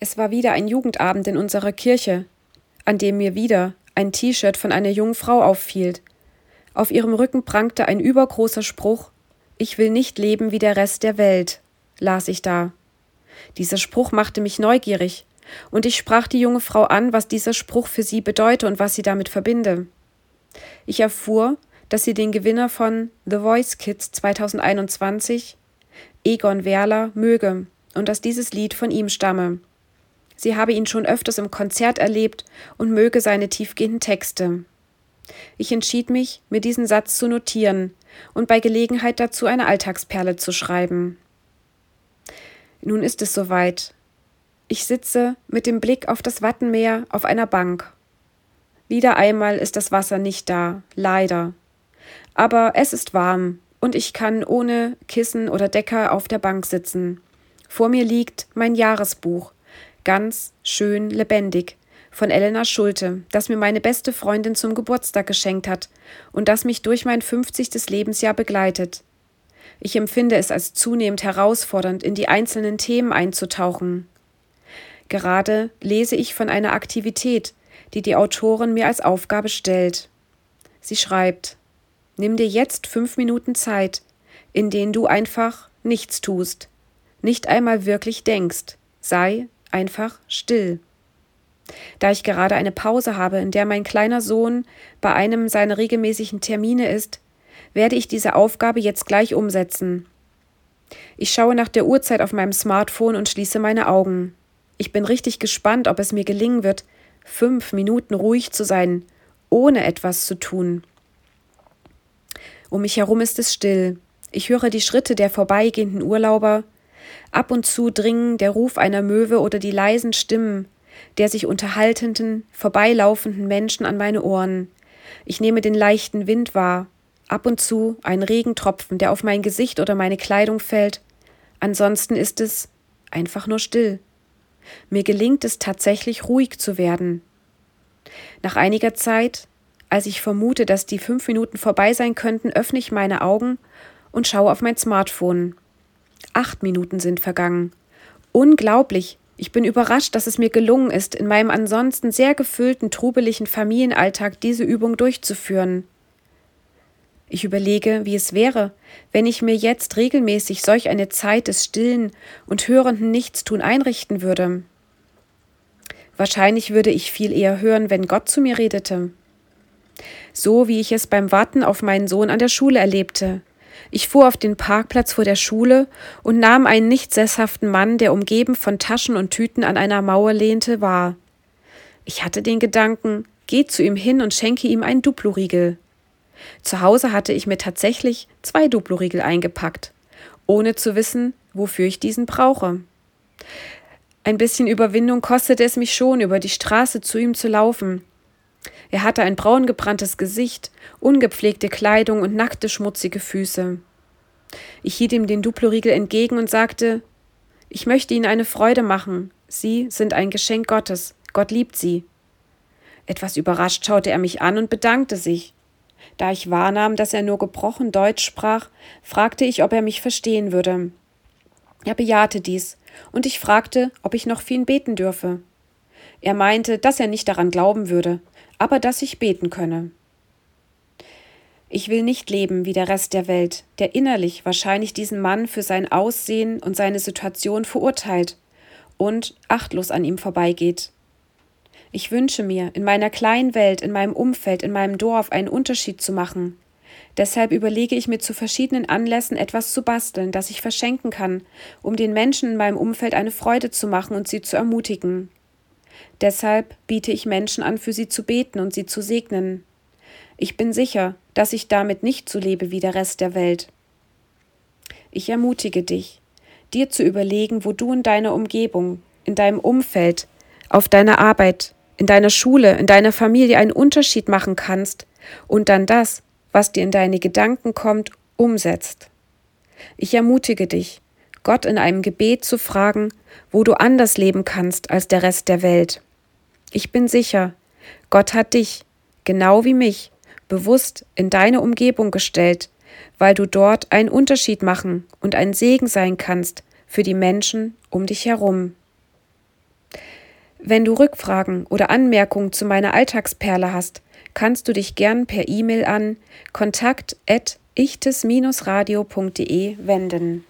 Es war wieder ein Jugendabend in unserer Kirche, an dem mir wieder ein T-Shirt von einer jungen Frau auffiel. Auf ihrem Rücken prangte ein übergroßer Spruch Ich will nicht leben wie der Rest der Welt, las ich da. Dieser Spruch machte mich neugierig, und ich sprach die junge Frau an, was dieser Spruch für sie bedeute und was sie damit verbinde. Ich erfuhr, dass sie den Gewinner von The Voice Kids 2021, Egon Werler, möge und dass dieses Lied von ihm stamme. Sie habe ihn schon öfters im Konzert erlebt und möge seine tiefgehenden Texte. Ich entschied mich, mir diesen Satz zu notieren und bei Gelegenheit dazu eine Alltagsperle zu schreiben. Nun ist es soweit. Ich sitze mit dem Blick auf das Wattenmeer auf einer Bank. Wieder einmal ist das Wasser nicht da, leider. Aber es ist warm und ich kann ohne Kissen oder Decker auf der Bank sitzen. Vor mir liegt mein Jahresbuch, Ganz schön lebendig von Elena Schulte, das mir meine beste Freundin zum Geburtstag geschenkt hat und das mich durch mein 50. Lebensjahr begleitet. Ich empfinde es als zunehmend herausfordernd, in die einzelnen Themen einzutauchen. Gerade lese ich von einer Aktivität, die die Autorin mir als Aufgabe stellt. Sie schreibt: Nimm dir jetzt fünf Minuten Zeit, in denen du einfach nichts tust, nicht einmal wirklich denkst, sei einfach still. Da ich gerade eine Pause habe, in der mein kleiner Sohn bei einem seiner regelmäßigen Termine ist, werde ich diese Aufgabe jetzt gleich umsetzen. Ich schaue nach der Uhrzeit auf meinem Smartphone und schließe meine Augen. Ich bin richtig gespannt, ob es mir gelingen wird, fünf Minuten ruhig zu sein, ohne etwas zu tun. Um mich herum ist es still. Ich höre die Schritte der vorbeigehenden Urlauber, Ab und zu dringen der Ruf einer Möwe oder die leisen Stimmen der sich unterhaltenden, vorbeilaufenden Menschen an meine Ohren. Ich nehme den leichten Wind wahr, ab und zu ein Regentropfen, der auf mein Gesicht oder meine Kleidung fällt. Ansonsten ist es einfach nur still. Mir gelingt es tatsächlich ruhig zu werden. Nach einiger Zeit, als ich vermute, dass die fünf Minuten vorbei sein könnten, öffne ich meine Augen und schaue auf mein Smartphone. Acht Minuten sind vergangen. Unglaublich. Ich bin überrascht, dass es mir gelungen ist, in meinem ansonsten sehr gefüllten, trubeligen Familienalltag diese Übung durchzuführen. Ich überlege, wie es wäre, wenn ich mir jetzt regelmäßig solch eine Zeit des stillen und hörenden Nichtstun einrichten würde. Wahrscheinlich würde ich viel eher hören, wenn Gott zu mir redete. So wie ich es beim Warten auf meinen Sohn an der Schule erlebte, ich fuhr auf den Parkplatz vor der Schule und nahm einen nicht sesshaften Mann, der umgeben von Taschen und Tüten an einer Mauer lehnte, wahr. Ich hatte den Gedanken, geh zu ihm hin und schenke ihm einen Duploriegel. Zu Hause hatte ich mir tatsächlich zwei Duploriegel eingepackt, ohne zu wissen, wofür ich diesen brauche. Ein bisschen Überwindung kostete es mich schon, über die Straße zu ihm zu laufen, er hatte ein braungebranntes Gesicht, ungepflegte Kleidung und nackte, schmutzige Füße. Ich hielt ihm den Duploriegel entgegen und sagte, ich möchte Ihnen eine Freude machen. Sie sind ein Geschenk Gottes. Gott liebt Sie. Etwas überrascht schaute er mich an und bedankte sich. Da ich wahrnahm, dass er nur gebrochen Deutsch sprach, fragte ich, ob er mich verstehen würde. Er bejahte dies, und ich fragte, ob ich noch für ihn beten dürfe. Er meinte, dass er nicht daran glauben würde, aber dass ich beten könne. Ich will nicht leben wie der Rest der Welt, der innerlich wahrscheinlich diesen Mann für sein Aussehen und seine Situation verurteilt und achtlos an ihm vorbeigeht. Ich wünsche mir, in meiner kleinen Welt, in meinem Umfeld, in meinem Dorf einen Unterschied zu machen. Deshalb überlege ich mir zu verschiedenen Anlässen etwas zu basteln, das ich verschenken kann, um den Menschen in meinem Umfeld eine Freude zu machen und sie zu ermutigen. Deshalb biete ich Menschen an, für sie zu beten und sie zu segnen. Ich bin sicher, dass ich damit nicht so lebe wie der Rest der Welt. Ich ermutige dich, dir zu überlegen, wo du in deiner Umgebung, in deinem Umfeld, auf deiner Arbeit, in deiner Schule, in deiner Familie einen Unterschied machen kannst und dann das, was dir in deine Gedanken kommt, umsetzt. Ich ermutige dich, Gott in einem Gebet zu fragen, wo du anders leben kannst als der Rest der Welt. Ich bin sicher, Gott hat dich, genau wie mich, bewusst in deine Umgebung gestellt, weil du dort einen Unterschied machen und ein Segen sein kannst für die Menschen um dich herum. Wenn du Rückfragen oder Anmerkungen zu meiner Alltagsperle hast, kannst du dich gern per E-Mail an kontakt@ichtes-radio.de wenden.